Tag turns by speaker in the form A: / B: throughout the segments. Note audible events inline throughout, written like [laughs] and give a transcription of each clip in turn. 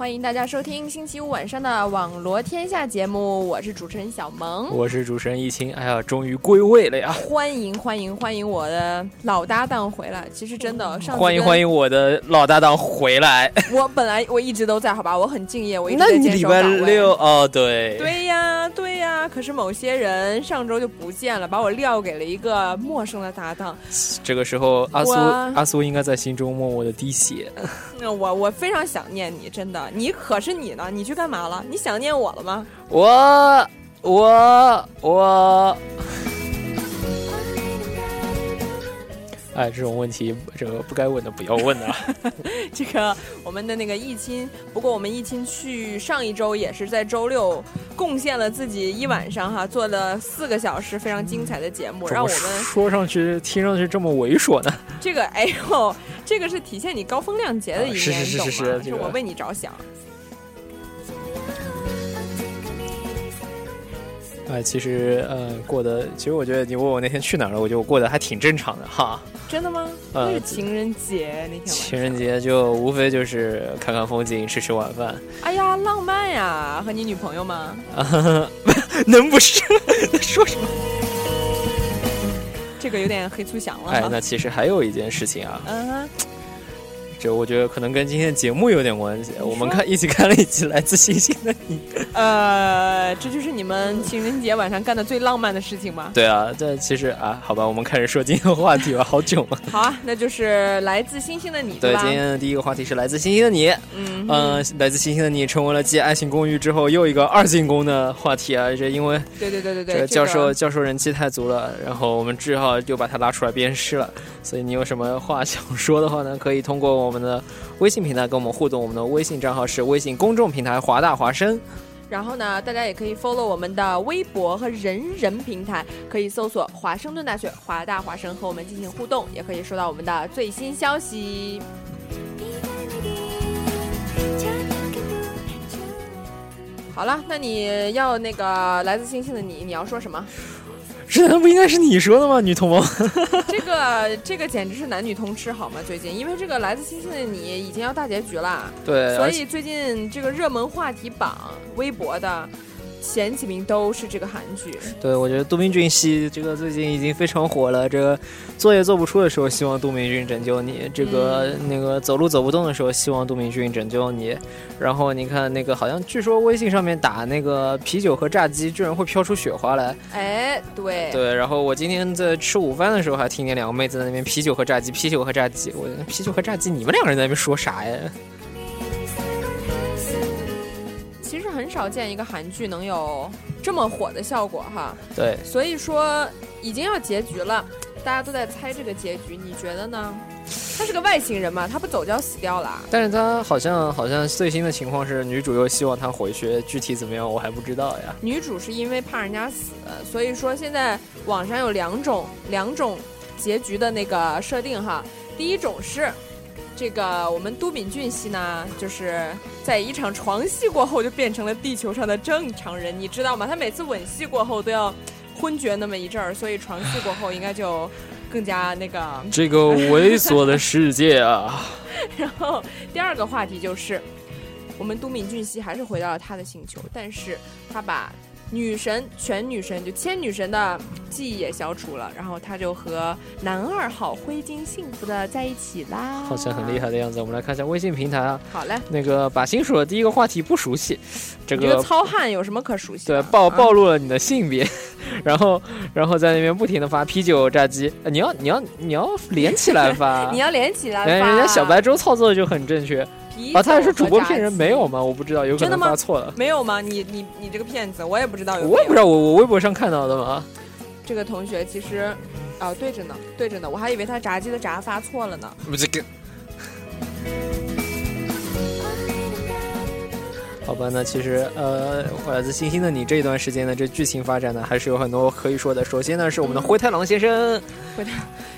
A: 欢迎大家收听星期五晚上的网罗天下节目，我是主持人小萌，
B: 我是主持人易清。哎呀，终于归位了呀！
A: 欢迎欢迎欢迎我的老搭档回来。其实真的，上
B: 欢迎欢迎我的老搭档回来。[laughs] [laughs]
A: 我本来我一直都在，好吧，我很敬业，我一直
B: 在坚守
A: 岗
B: 位。礼拜六哦，对，
A: 对呀对呀。可是某些人上周就不见了，把我撂给了一个陌生的搭档。[laughs]
B: 这个时候，阿苏阿苏应该在心中默默的滴血。
A: 那我我非常想念你，真的。你可是你呢？你去干嘛了？你想念我了吗？
B: 我我我。哎，这种问题，这个不该问的不要问啊。[laughs]
A: 这个我们的那个易亲，不过我们易亲去上一周也是在周六贡献了自己一晚上哈，做了四个小时非常精彩的节目，让我们
B: 说上去听上去这么猥琐呢。[laughs]
A: 这个哎呦，这个是体现你高风亮节的一面，
B: 是是是是
A: 是，我为你着想。
B: 哎，其实，呃，过得，其实我觉得你问我那天去哪儿了，我觉得我过得还挺正常的哈。
A: 真的吗？那是情人节那天。
B: 情人节就无非就是看看风景，吃吃晚饭。
A: 哎呀，浪漫呀！和你女朋友吗？[laughs]
B: 能不是？说什么？[laughs]
A: 这个有点黑粗响了。
B: 哎，那其实还有一件事情啊。嗯哼。这我觉得可能跟今天的节目有点关系。我们看一起看了一集《来自星星的你》。
A: 呃，这就是你们情人节晚上干的最浪漫的事情吗？
B: 对啊，这其实啊，好吧，我们开始说今天的话题吧，好久了。[laughs]
A: 好啊，那就是《来自星星的你》
B: 对今天的第一个话题是《来自星星的你》。嗯嗯，《来自星星的你》成为了继《爱情公寓》之后又一个二进宫的话题啊！这因为
A: 对对对对对，
B: 教授教授人气太足了，然后我们只好又把他拉出来鞭尸了。所以你有什么话想说的话呢？可以通过我们的微信平台跟我们互动。我们的微信账号是微信公众平台华大华生。
A: 然后呢，大家也可以 follow 我们的微博和人人平台，可以搜索华盛顿大学华大华生和我们进行互动，也可以收到我们的最新消息。好了，那你要那个来自星星的你，你要说什么？
B: 这难道不应该是你说的吗？女同胞，[laughs]
A: 这个这个简直是男女通吃好吗？最近因为这个来自星星的你已经要大结局了，
B: 对，
A: 所以最近这个热门话题榜微博的。前几名都是这个韩剧，
B: 对我觉得都敏俊系这个最近已经非常火了。这个作业做不出的时候，希望都敏俊拯救你；这个那个走路走不动的时候，希望都敏俊拯救你。然后你看那个，好像据说微信上面打那个啤酒和炸鸡，居然会飘出雪花来。
A: 哎，对
B: 对。然后我今天在吃午饭的时候，还听见两个妹子在那边啤酒和炸鸡，啤酒和炸鸡。我啤酒和炸鸡，你们两个人在那边说啥呀？
A: 很少见一个韩剧能有这么火的效果哈，
B: 对，
A: 所以说已经要结局了，大家都在猜这个结局，你觉得呢？他是个外星人嘛，他不走就要死掉了。
B: 但是他好像好像最新的情况是女主又希望他回去，具体怎么样我还不知道呀。
A: 女主是因为怕人家死，所以说现在网上有两种两种结局的那个设定哈，第一种是。这个我们都敏俊熙呢，就是在一场床戏过后就变成了地球上的正常人，你知道吗？他每次吻戏过后都要昏厥那么一阵儿，所以床戏过后应该就更加那个。[laughs]
B: 这个猥琐的世界啊！
A: 然 [laughs] 后第二个话题就是，我们都敏俊熙还是回到了他的星球，但是他把。女神全女神就千女神的记忆也消除了，然后他就和男二号灰金幸福的在一起啦，
B: 好像很厉害的样子。我们来看一下微信平台啊，
A: 好嘞，
B: 那个把心数的第一个话题不熟悉，这
A: 个糙汉有什么可熟悉？
B: 对，暴暴露了你的性别，[laughs] 然后然后在那边不停的发啤酒炸鸡，你要你要你要连起来发，[laughs]
A: 你要连起来
B: 发，人家小白粥操作就很正确。啊，他还是主播骗人？没有吗？我不知道，有可能发错了。
A: 没有吗？你你你这个骗子，我也不知道有。
B: 我也不知道，我我微博上看到的嘛。
A: 这个同学其实，啊，对着呢，对着呢，我还以为他炸鸡的炸发错了呢。
B: 不这个。好吧，那其实呃，来自星星的你这一段时间呢这剧情发展呢，还是有很多可以说的。首先呢，是我们的灰太狼先生，
A: 灰太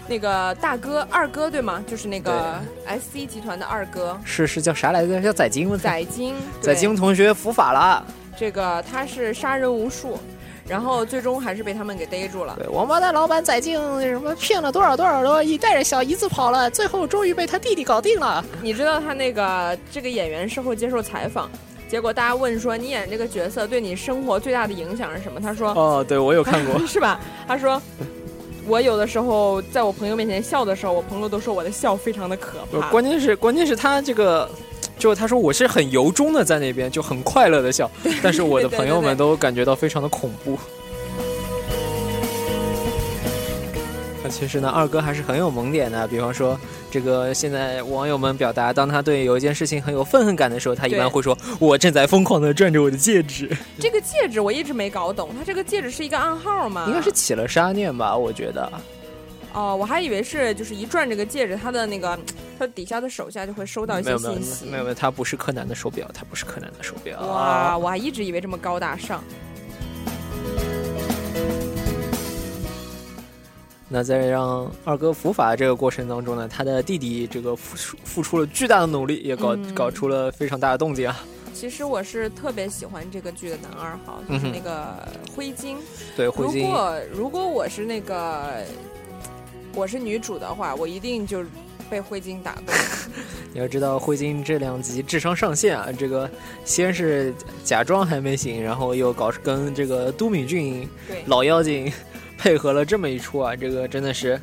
A: 那个大哥二哥对吗？就是那个 S C 集团的二哥，
B: 是是叫啥来着？叫宰金吗？
A: 宰金，[laughs]
B: 宰金同学伏法了。
A: 这个他是杀人无数，然后最终还是被他们给逮住了。
B: 对，王八蛋老板宰进什么骗了多少多少多亿，带着小姨子跑了，最后终于被他弟弟搞定了。
A: 你知道他那个这个演员事后接受采访，结果大家问说你演这个角色对你生活最大的影响是什么？他说
B: 哦，对我有看过，[laughs]
A: 是吧？他说。我有的时候在我朋友面前笑的时候，我朋友都说我的笑非常的可怕。
B: 关键是，关键是他这个，就他说我是很由衷的在那边就很快乐的笑，但是我的朋友们都感觉到非常的恐怖。那其实呢，二哥还是很有萌点的。比方说，这个现在网友们表达，当他对有一件事情很有愤恨感的时候，他一般会说：“我正在疯狂的转着我的戒指。”
A: 这个戒指我一直没搞懂，他这个戒指是一个暗号吗？
B: 应该是起了杀念吧，我觉得。
A: 哦，我还以为是就是一转这个戒指，他的那个他底下的手下就会收到一些信息。
B: 没有没有，他不是柯南的手表，他不是柯南的手表。
A: 哇，我还一直以为这么高大上。
B: 那在让二哥伏法这个过程当中呢，他的弟弟这个付出付出了巨大的努力，也搞搞出了非常大的动静啊。
A: 其实我是特别喜欢这个剧的男二号，就是那个灰金。
B: 对，灰鲸。
A: 如果如果我是那个我是女主的话，我一定就被灰鲸打动。[laughs]
B: 你要知道，灰鲸这两集智商上线啊，这个先是假装还没醒，然后又搞跟这个都敏俊老妖精。配合了这么一出啊，这个真的是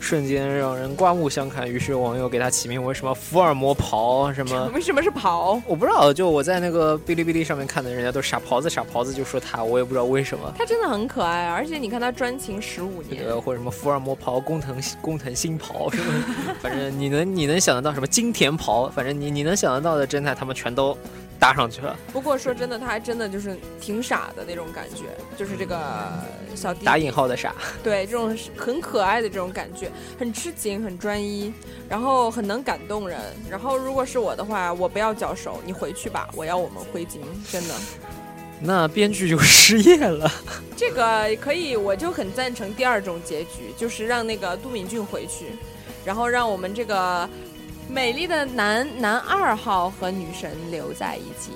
B: 瞬间让人刮目相看。于是网友给他起名为什么“福尔摩袍”什么？[laughs]
A: 为什么是袍？
B: 我不知道，就我在那个哔哩哔哩上面看的，人家都傻狍子傻狍子就说他，我也不知道为什么。
A: 他真的很可爱，而且你看他专情十五年，
B: 或者什么福尔摩袍、工藤工藤新袍什么，反正你能你能想得到什么金田袍，反正你你能想得到的侦探，他们全都。搭上去了。
A: 不过说真的，他还真的就是挺傻的那种感觉，就是这个小弟
B: 打引号的傻。[laughs]
A: 对，这种很可爱的这种感觉，很痴情，很专一，然后很能感动人。然后如果是我的话，我不要脚手，你回去吧，我要我们灰金，真的。[laughs]
B: 那编剧就失业了。[laughs]
A: 这个可以，我就很赞成第二种结局，就是让那个都敏俊回去，然后让我们这个。美丽的男男二号和女神留在一起。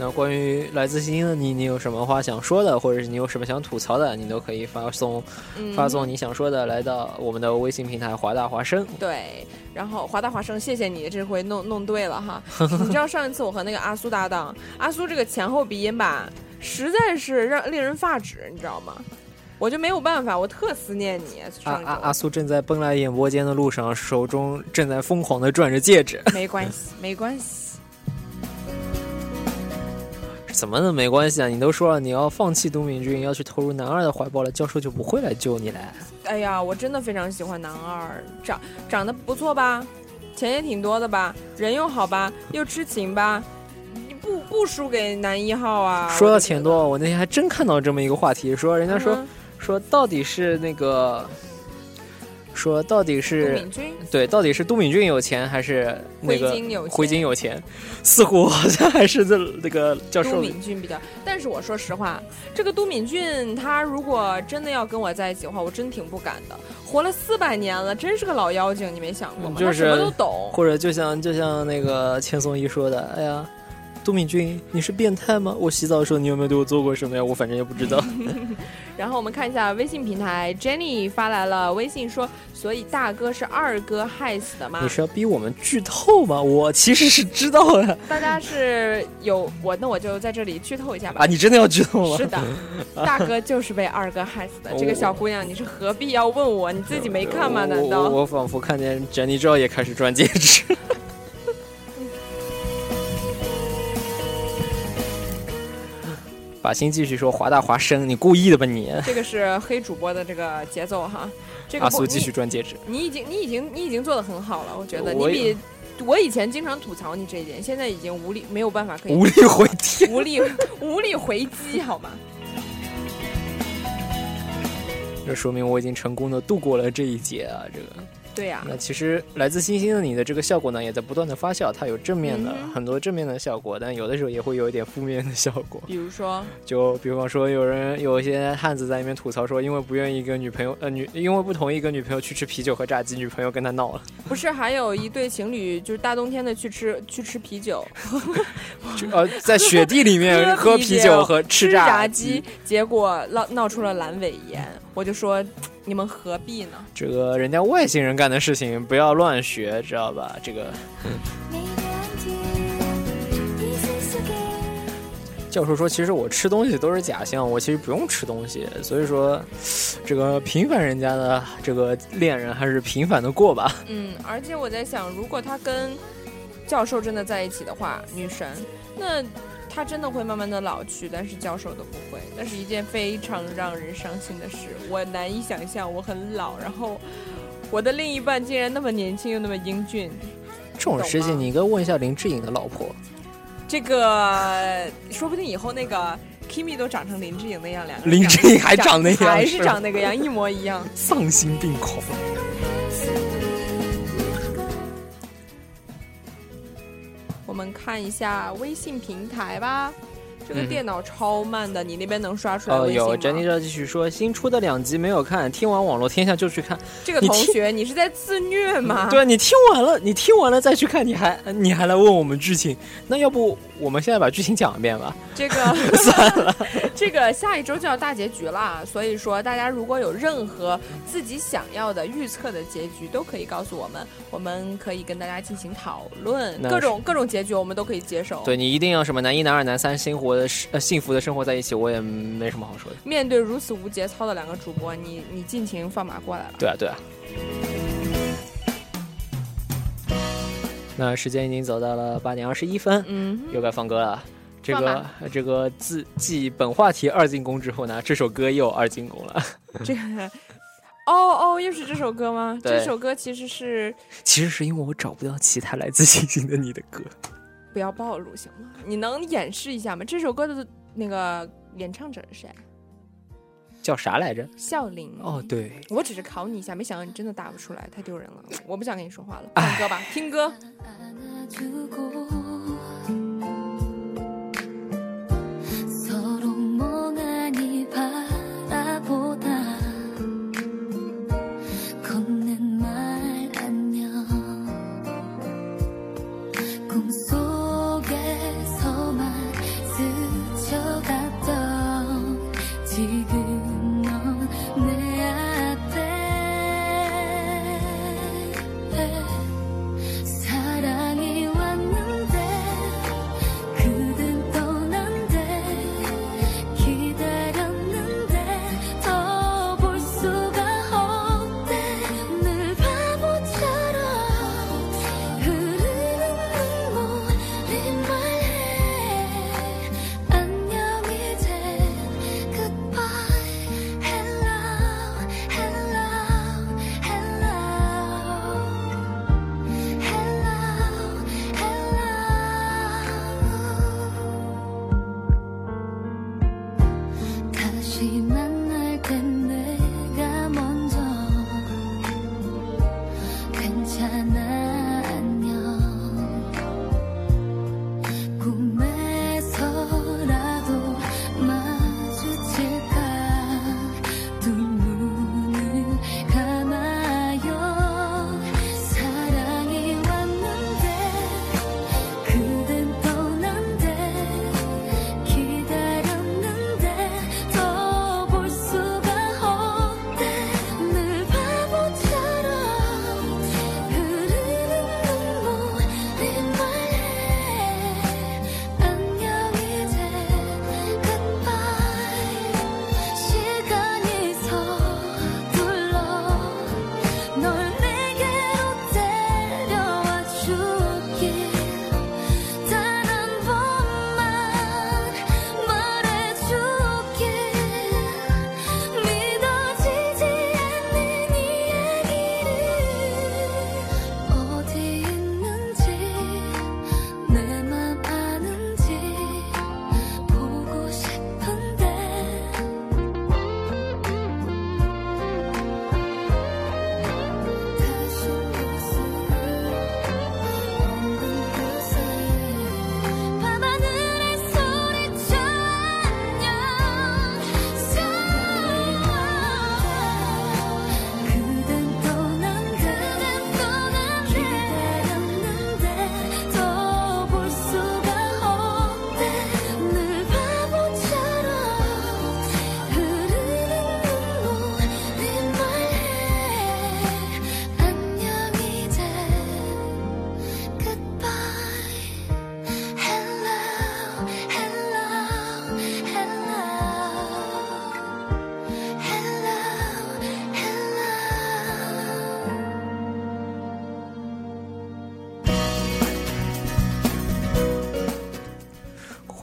B: 那关于来自星星的你，你有什么话想说的，或者是你有什么想吐槽的，你都可以发送发送你想说的来到我们的微信平台华大华生。
A: 对，然后华大华生，谢谢你这回弄弄对了哈。[laughs] 你知道上一次我和那个阿苏搭档，阿苏这个前后鼻音吧，实在是让令人发指，你知道吗？我就没有办法，我特思念你。
B: 阿阿阿苏正在奔来演播间的路上，手中正在疯狂的转着戒指。[laughs]
A: 没关系，没关系。
B: 怎么能没关系啊？你都说了你要放弃都敏俊，要去投入男二的怀抱了，教授就不会来救你了。
A: 哎呀，我真的非常喜欢男二，长长得不错吧？钱也挺多的吧？人又好吧？又痴情吧？你不不输给男一号啊？
B: 说到钱多，我那天还真看到这么一个话题，说人家说。说到底是那个，说到底是对，到底是都敏俊有钱还是那个灰金有钱？似乎好像还是这那个教授。
A: 都敏俊比较，但是我说实话，这个都敏俊他如果真的要跟我在一起的话，我真挺不敢的。活了四百年了，真是个老妖精，你没想过吗？
B: 他
A: 什么都懂。
B: 或者就像就像那个千颂伊说的，哎呀。杜敏君，你是变态吗？我洗澡的时候，你有没有对我做过什么呀？我反正也不知道。[laughs]
A: 然后我们看一下微信平台，Jenny 发来了微信说：“所以大哥是二哥害死的吗？”
B: 你是要逼我们剧透吗？我其实是知道的。
A: 大家是有我，那我就在这里剧透一下吧。
B: 啊，你真的要剧透吗？
A: 是的，[laughs] 大哥就是被二哥害死的。这个小姑娘，你是何必要问我？你自己没看吗？难道？
B: 我仿佛看见 Jenny 这也开始转戒指。把心继续说，华大华生，你故意的吧你？
A: 这个是黑主播的这个节奏哈。这个
B: 阿苏继续转戒指。
A: 你已经，你已经，你已经做的很好了，我觉得你比我以前经常吐槽你这一点，现在已经无力，没有办法可以
B: 无力回天，
A: 无力无力回击，好吗？
B: 这说明我已经成功的度过了这一劫啊！这个
A: 对呀、
B: 那其实来自星星的你的这个效果呢，也在不断的发酵，它有正面的、
A: 嗯
B: 很多正面的效果，但有的时候也会有一点负面的效果。[laughs]
A: 比如说，
B: 就比方说，有人有一些汉子在里面吐槽说，因为不愿意跟女朋友呃女，因为不同意跟女朋友去吃啤酒和炸鸡，女朋友跟他闹了，
A: 不是还有一对情侣，就是大冬天的去吃去吃啤酒，[laughs]
B: 就呃在雪地里面喝啤
A: 酒 [laughs]
B: 酒和吃
A: 炸鸡，结果闹闹出了阑尾炎，我就说你们何必呢？
B: 这个人家外星人干的事情不要乱学知道吧？这个。教授说其实我吃东西都是假象我其实不用吃东西所以说这个平凡人家的这个恋人还是平凡的过吧。[laughs]
A: 嗯而且我在想如果他跟教授真的在一起的话女神那他真的会慢慢的老去，但是教授都不会，那是一件非常让人伤心的事。我难以想象，我很老，然后我的另一半竟然那么年轻又那么英俊，
B: 这种事情你应该问一下林志颖的老婆。
A: 这个说不定以后那个 Kimi 都长成林志颖那样，两个
B: 林志颖还长那样
A: 还是长那个样，一模一样。
B: 丧心病狂。
A: 我们看一下微信平台吧。这个
B: 嗯
A: 电脑超慢的，你那边能刷出来
B: 哦，
A: 微信吗？
B: 有珍妮这继续说，新出的两集没有看，听完网络天下就去看。
A: 这个同学，你是在自虐吗？[laughs]
B: 对，你听完了，你听完了再去看，你还你还来问我们剧情？那要不我们现在把剧情讲一遍吧？
A: 这个 [laughs] 这个下一周就要大结局了，所以说大家如果有任何自己想要的预测的结局，都可以告诉我们，我们可以跟大家进行讨论，各种各种结局我们都可以接受。
B: 对你一定要什么男一、男二、男三，生活的呃幸福的生活在一起，我也没什么好说的。
A: 面对如此无节操的两个主播，你你尽情放马过来了。
B: 对啊，对啊。那时间已经走到了八点二十一分，
A: 嗯，
B: 又该放歌了。这个这个自继本话题二进宫之后呢，这首歌又二进宫了。
A: 这个。哦哦，又是这首歌吗？
B: 对
A: 这首歌其实是
B: 其实是因为我找不到其他来自星星的你的歌。
A: 不要暴露行吗？你能演示一下吗？这首歌的那个演唱者是谁？
B: 叫啥来着？
A: 笑林。
B: 哦，对，
A: 我只是考你一下，没想到你真的答不出来，太丢人了。我不想跟你说话了，听歌吧，听歌。
C: 서로 멍하니 바라보다 건넨 말 안녕 꿈속에서만 스쳐갔던 지금 넌 내 앞에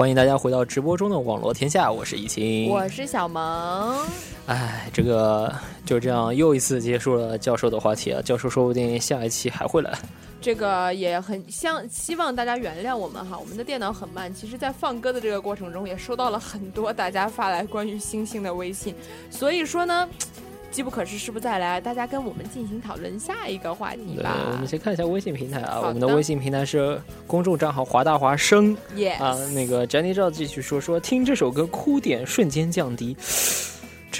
B: 欢迎大家回到直播中的网络天下，我是易清。
A: 我是小萌。
B: 哎，这个就这样又一次结束了教授的话题啊！教授说不定下一期还会来。
A: 这个也很像，希望大家原谅我们哈，我们的电脑很慢。其实，在放歌的这个过程中，也收到了很多大家发来关于星星的微信，所以说呢。机不可失，失不再来。大家跟我们进行讨论下一个话题吧。
B: 我们先看一下微信平台啊，我们的微信平台是公众账号华大华
A: 生
B: 啊。那个詹妮照继续说说，听这首歌哭点瞬间降低。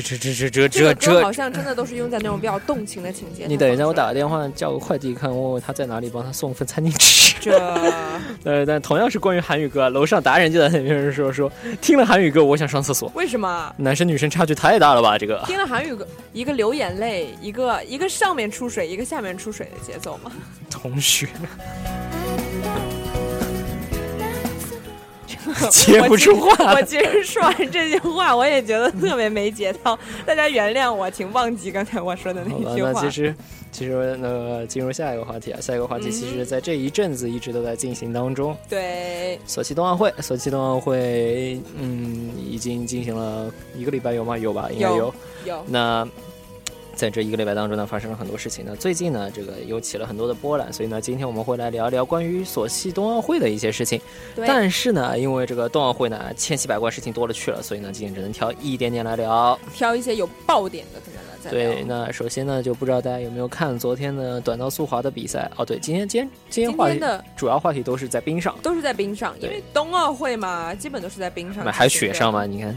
B: 这这这这这
A: 这
B: 这
A: 好像真的都是用在那种比较动情的情节。
B: 你等一下，我打个电话叫个快递，看问问他在哪里，帮他送份餐巾纸。
A: 这 [laughs]
B: 呃，但同样是关于韩语歌，楼上达人就在那边说说，听了韩语歌，我想上厕所。
A: 为什么？
B: 男生女生差距太大了吧？这个
A: 听了韩语歌，一个流眼泪，一个一个上面出水，一个下面出水的节奏吗。
B: 同学 [laughs] 接不出话
A: 我其实说完这句话，我也觉得特别没节操，大家原谅我，请忘记刚才我说的那，句话。
B: 那其实其实那个进入下一个话题啊，下一个话题其实在这一阵子一直都在进行当中。
A: 对，
B: 索契冬奥会，索契冬奥会，嗯，已经进行了一个礼拜有吗？有吧，应该
A: 有
B: 有。
A: 有
B: 那在这一个礼拜当中呢，发生了很多事情呢。最近呢，这个又起了很多的波澜，所以呢，今天我们会来聊一聊关于索契冬奥会的一些事情。
A: 对，
B: 但是呢，因为这个冬奥会呢，千奇百怪事情多了去了，所以呢，今天只能挑一点点来聊。
A: 挑一些有爆点的，可能来再
B: 对，那首先呢，就不知道大家有没有看昨天的短道速滑的比赛？哦，对，今天今天今天话题
A: 天的
B: 主要话题都是在冰上，
A: 都是在冰上，因为冬奥会嘛，基本都是在冰上
B: 那。还雪上嘛？你看，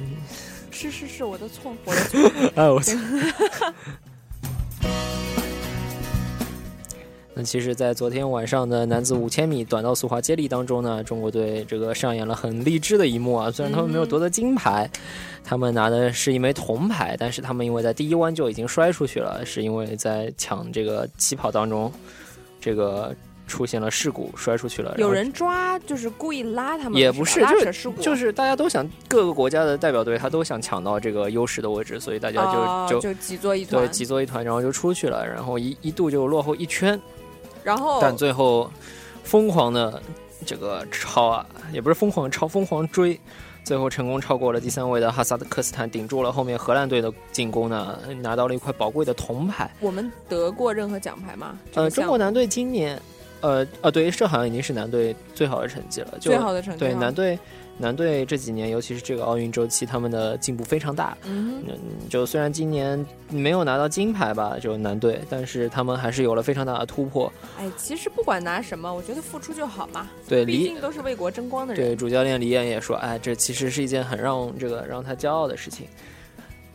A: 是是是，我的错，我的错。[laughs]
B: 哎，我 [laughs] [laughs] 那其实，在昨天晚上的男子五千米短道速滑接力当中呢，中国队这个上演了很励志的一幕啊。虽然他们没有夺得金牌，他们拿的是一枚铜牌，但是他们因为在第一弯就已经摔出去了，是因为在抢这个起跑当中，这个出现了事故，摔出去了。
A: 有人抓，就是故意拉他们，
B: 也不是
A: 拉
B: 就是
A: 扯事故，
B: 就是大家都想各个国家的代表队，他都想抢到这个优势的位置，所以大家就、
A: 哦
B: 就
A: 就挤作一团对，
B: 挤作一团，然后就出去了，然后一一度就落后一圈，
A: 然后
B: 但最后疯狂的这个超啊，也不是疯狂地超，疯狂追，最后成功超过了第三位的哈萨克斯坦，顶住了后面荷兰队的进攻呢，拿到了一块宝贵的铜牌。
A: 我们得过任何奖牌吗？
B: 呃，中国男队今年，呃呃，对，这好像已经是男队最好的成绩了，就
A: 最好的成绩
B: 对男队。男队这几年，尤其是这个奥运周期，他们的进步非常大。
A: 嗯，
B: 嗯，就虽然今年没有拿到金牌吧，就男队，但是他们还是有了非常大的突破。
A: 哎，其实不管拿什么，我觉得付出就好嘛。
B: 对，
A: 毕竟都是为国争光的人。
B: 对主教练李艳也说，哎，这其实是一件很让这个让他骄傲的事情。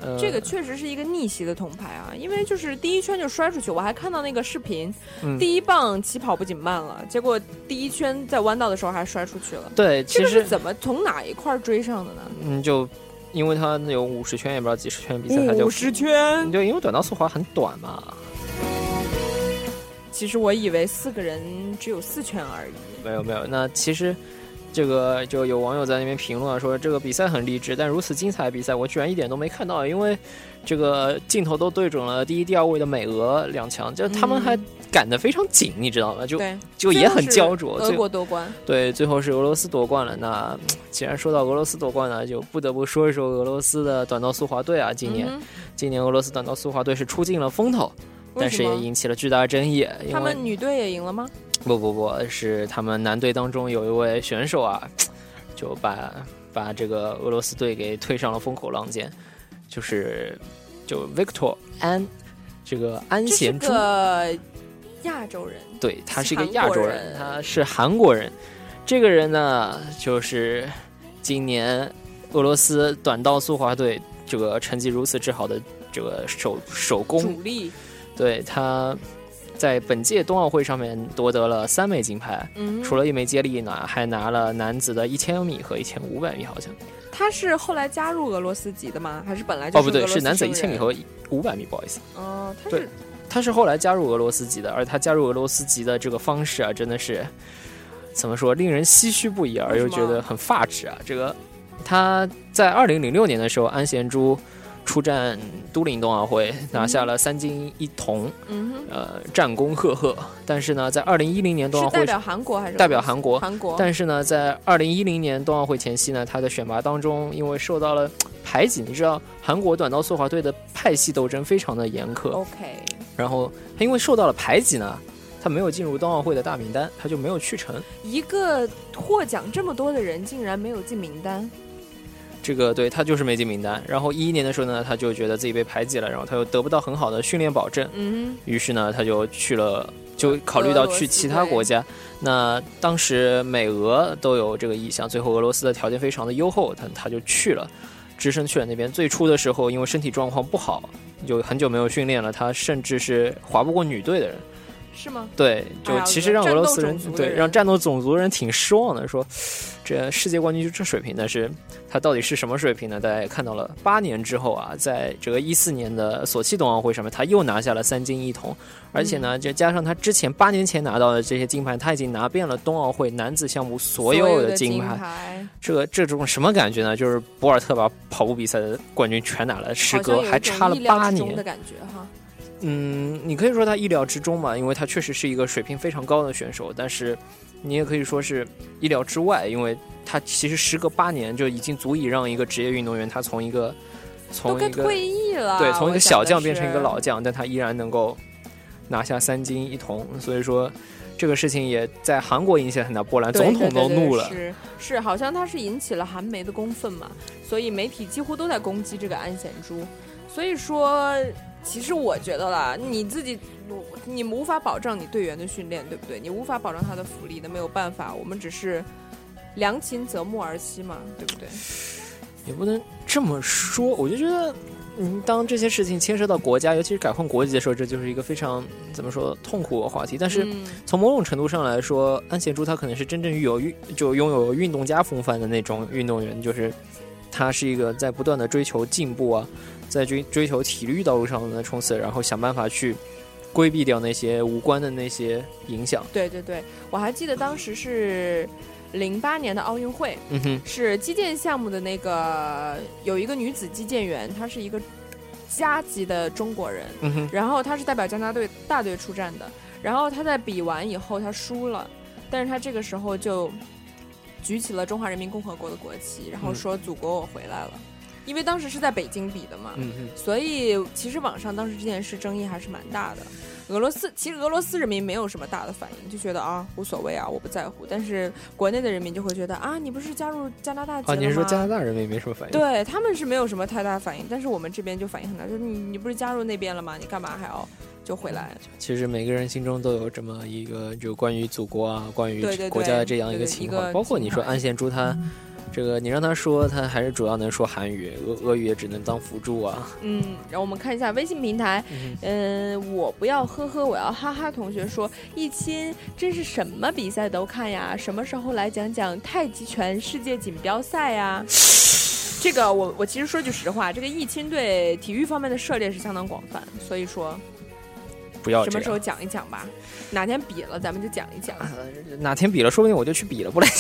B: 呃，
A: 这个确实是一个逆袭的铜牌啊，因为就是第一圈就摔出去，我还看到那个视频，
B: 嗯
A: 第一棒起跑不仅慢了，结果第一圈在弯道的时候还摔出去了。
B: 对，
A: 这个
B: 其实
A: 是怎么从哪一块儿追上的呢？
B: 嗯，就因为他有五十圈，也不知道几十圈比赛，他就
A: 五十圈。
B: 就，因为短道速滑很短嘛。
A: 其实我以为四个人只有四圈而已。
B: 没有没有，那其实这个就有网友在那边评论啊，说这个比赛很励志，但如此精彩的比赛我居然一点都没看到，因为这个镜头都对准了第一、第二位的美俄两强，就他们还
A: 嗯
B: 赶得非常紧，你知道吗？就，就也很焦灼。
A: 俄国夺冠。
B: 对，最后是俄罗斯夺冠了。那既然说到俄罗斯夺冠呢，就不得不说一说俄罗斯的短道速滑队啊。今年、
A: 嗯
B: 今年俄罗斯短道速滑队是出尽了风头，但是也引起了巨大争议，
A: 他们女队也赢了吗？
B: 不不不是他们男队当中有一位选手啊，[tsk] 就把把这个俄罗斯队给推上了风口浪尖，就是就 Victor 安这个安贤洙，
A: 个亚洲人，
B: 对他是一个亚洲
A: 国人
B: 他是韩国人。这个人呢，就是今年俄罗斯短道速滑队这个成绩如此之好的这个手手工
A: 主力。
B: 对他在本届冬奥会上面夺得了三枚金牌，
A: 嗯，
B: 除了一枚接力呢，还拿了男子的一千米和一千五百米，好像
A: 他是后来加入俄罗斯籍的吗？还是本来就
B: 哦不对，是男子一千米和五百米，不好意思，
A: 哦，他
B: 对
A: 是
B: 他是后来加入俄罗斯籍的，而他加入俄罗斯籍的这个方式啊，真的是怎么说，令人唏嘘不已，而又觉得很发指啊。这个他在二零零六年的时候，安贤洙出战都灵冬奥会，拿下了三金一铜，
A: 嗯哼，
B: 呃，战功赫赫。但是呢，在二零一零年冬奥会
A: 代表韩国还是
B: 代表韩国，
A: 韩国，
B: 但是呢，在二零一零年冬奥会前夕呢，他的选拔当中因为受到了排挤，你知道韩国短道速滑队的派系斗争非常的严苛
A: ，OK，
B: 然后他因为受到了排挤呢，他没有进入冬奥会的大名单，他就没有去成。
A: 一个获奖这么多的人竟然没有进名单，
B: 这个对他就是没进名单。然后一一年的时候呢，他就觉得自己被排挤了，然后他又得不到很好的训练保证，
A: 嗯
B: 于是呢，他就去了，就考虑到去其他国家。那当时美俄都有这个意向，最后俄罗斯的条件非常的优厚，他他就去了，只身去了那边。最初的时候，因为身体状况不好，就很久没有训练了，他甚至是划不过女队的人。
A: 哼，是吗？
B: 对，就其实让俄罗斯人、对让战斗种族人挺失望的，说这世界冠军就这水平，但是他到底是什么水平呢？大家也看到了，八年之后啊，在这个一四年的索契冬奥会上面，他又拿下了三金一铜，而且
A: 嗯
B: 呢，就加上他之前八年前拿到的这些金牌，他已经拿遍了冬奥会男子项目所
A: 有
B: 的
A: 金
B: 牌。
A: 牌，
B: 这这种什么感觉呢？就是博尔特把跑步比赛的冠军全拿了，时隔还差了八年
A: 的。感觉哈。
B: 嗯，你可以说他意料之中嘛，因为他确实是一个水平非常高的选手，但是你也可以说是意料之外，因为他其实时隔八年就已经足以让一个职业运动员他 [laughs] 从一个从一个
A: 退役了，
B: 对从一个小将变成一个老将，但他依然能够拿下三金一铜，所以说这个事情也在韩国引起了很大波澜，总统
A: 对对对
B: 都怒了。
A: 是是，好像他是引起了韩媒的公愤嘛，所以媒体几乎都在攻击这个安贤洙。所以说，其实我觉得啦，你自己你无法保障你队员的训练，对不对？你无法保障他的福利，那没有办法，我们只是良禽择木而栖嘛，对不对？
B: 也不能这么说，我就觉得，嗯，当这些事情牵涉到国家，尤其是改换国籍的时候，这就是一个非常怎么说痛苦的话题。但是
A: 嗯
B: 从某种程度上来说，安贤洙他可能是真正有运就拥有运动家风范的那种运动员，就是他是一个在不断的追求进步啊，在追追求体育道路上的冲刺，然后想办法去规避掉那些无关的那些影响。
A: 对对对，我还记得当时是零八年的奥运会，
B: 嗯哼，
A: 是击剑项目的那个有一个女子击剑员，她是一个加级的中国人，
B: 嗯哼，
A: 然后她是代表加拿大队大队出战的，然后她在比完以后她输了，但是她这个时候就举起了中华人民共和国的国旗，然后
B: 嗯
A: 说：“祖国，我回来了。”因为当时是在北京比的嘛，
B: 嗯哼。
A: 所以其实网上当时这件事争议还是蛮大的。俄罗斯其实俄罗斯人民没有什么大的反应，就觉得啊无所谓啊，我不在乎。但是国内的人民就会觉得啊，你不是加入加拿大籍
B: 啊，
A: 了
B: 你是说加拿大人民没什么反应？
A: 对他们是没有什么太大反应，但是我们这边就反应很大，就是你你不是加入那边了吗？你干嘛还要就回来？
B: 其实每个人心中都有这么一个，就关于祖国啊，关于国家的这样一个情怀。包括你说安贤洙他，这个你让他说，他还是主要能说韩语，俄俄语也只能当辅助啊。
A: 嗯，然后我们看一下微信平台，嗯、我不要呵呵，我要哈哈。同学说，一亲真是什么比赛都看呀，什么时候来讲讲太极拳世界锦标赛呀？这个我我其实说句实话，这个易亲对体育方面的涉猎是相当广泛，所以说
B: 不要
A: 什么时候。讲一讲吧，哪天比了咱们就讲一讲。
B: 哪天比了，说不定我就去比了，不来。[laughs]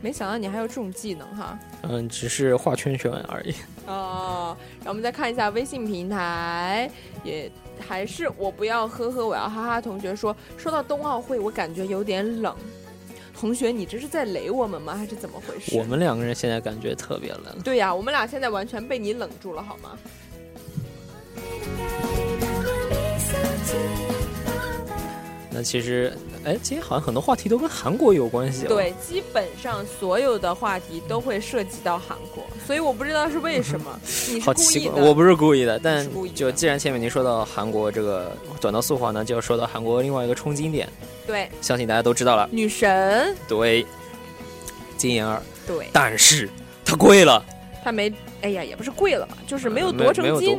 A: 没想到你还有这种技能哈。
B: 嗯，只是画圈圈而已。
A: 哦，然后我们再看一下微信平台，也还是我不要呵呵，我要哈哈。同学说，说到冬奥会，我感觉有点冷。同学，你这是在雷我们吗？还是怎么回事？
B: 我们两个人现在感觉特别冷。
A: 对呀、我们俩现在完全被你冷住了，好吗？
B: 那其实，哎，今天好像很多话题都跟韩国有关系、哦。，
A: 对，基本上所有的话题都会涉及到韩国，所以我不知道是为什么。
B: 好奇怪？我不是故意的，但就既然前面您说到韩国这个短道速滑呢，就要说到韩国另外一个冲经点，
A: 对
B: 相信大家都知道了。
A: 女神，
B: 对，金妍儿，
A: 对
B: 但是她贵了，
A: 她没，哎呀，也不是贵了吧，就是没有
B: 呃
A: 夺成金。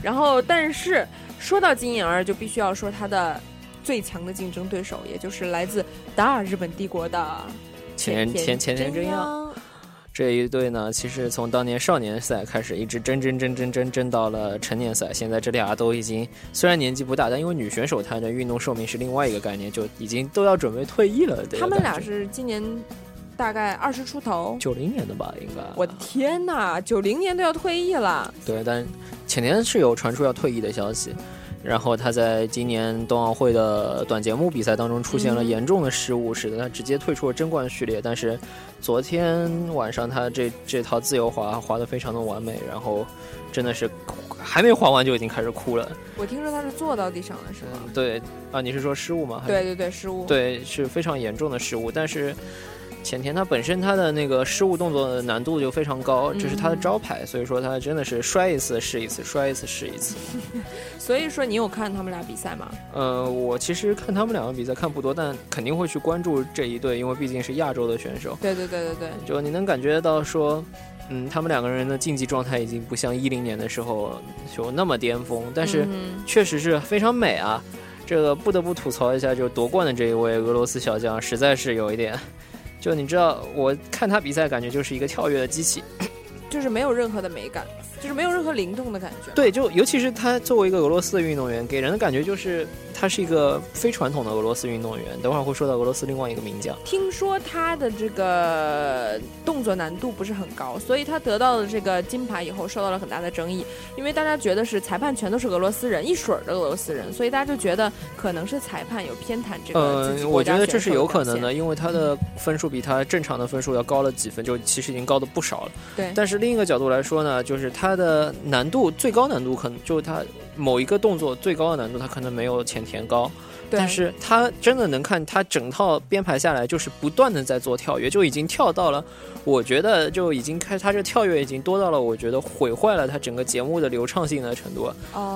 A: 然后，但是说到金妍儿，就必须要说她的最强的竞争对手，也就是来自达尔日本帝国的
B: 前前前田真央
A: 央。
B: 这一队呢，其实从当年少年赛开始，一直争争争争争争到了成年赛。现在这俩都已经虽然年纪不大，但因为女选手她的运动寿命是另外一个概念，就已经都要准备退役了。这个
A: 他们俩是今年大概二十出头。
B: 九零年的吧，应该。
A: 我的天呐，九零年都要退役了。
B: 对，但前年是有传出要退役的消息。然后他在今年冬奥会的短节目比赛当中出现了严重的失误，使得他直接退出了争冠序列。但是昨天晚上他这这套自由滑滑得非常的完美，然后真的是还没滑完就已经开始哭了。
A: 我听说他是坐到地上了，是吗？
B: 对啊，你是说失误吗？
A: 对对对，失误。
B: 对，是非常严重的失误，但是。前田他本身他的那个失误动作的难度就非常高，这是他的招牌，所以说他真的是摔一次是一次，摔一次是一次。[laughs]
A: 所以说你有看他们俩比赛吗？
B: 呃，我其实看他们两个比赛看不多，但肯定会去关注这一对，因为毕竟是亚洲的选手。
A: 对对对对对，
B: 就你能感觉到说，嗯，他们两个人的竞技状态已经不像一零年的时候就那么巅峰，但是确实是非常美啊。这个不得不吐槽一下，就夺冠的这一位俄罗斯小将，实在是有一点。就你知道，我看他比赛，感觉就是一个跳跃的机器，[coughs]
A: 就是没有任何的美感。就是没有任何灵动的感觉。
B: 对，就尤其是他作为一个俄罗斯的运动员，给人的感觉就是他是一个非传统的俄罗斯运动员。等会儿会说到俄罗斯另外一个名将。
A: 听说他的这个动作难度不是很高，所以他得到了这个金牌以后受到了很大的争议，因为大家觉得是裁判全都是俄罗斯人，一水儿的俄罗斯人，所以大家就觉得可能是裁判有偏袒这个
B: 嗯，我觉得这是有可能的，因为他的分数比他正常的分数要高了几分，就其实已经高的不少了。
A: 对。
B: 但是另一个角度来说呢，就是他。的难度最高难度可能就是它某一个动作最高的难度，他可能没有前田高，但是他真的能看他整套编排下来，就是不断的在做跳跃，就已经跳到了，我觉得就已经开，他这跳跃已经多到了，我觉得毁坏了他整个节目的流畅性的程度，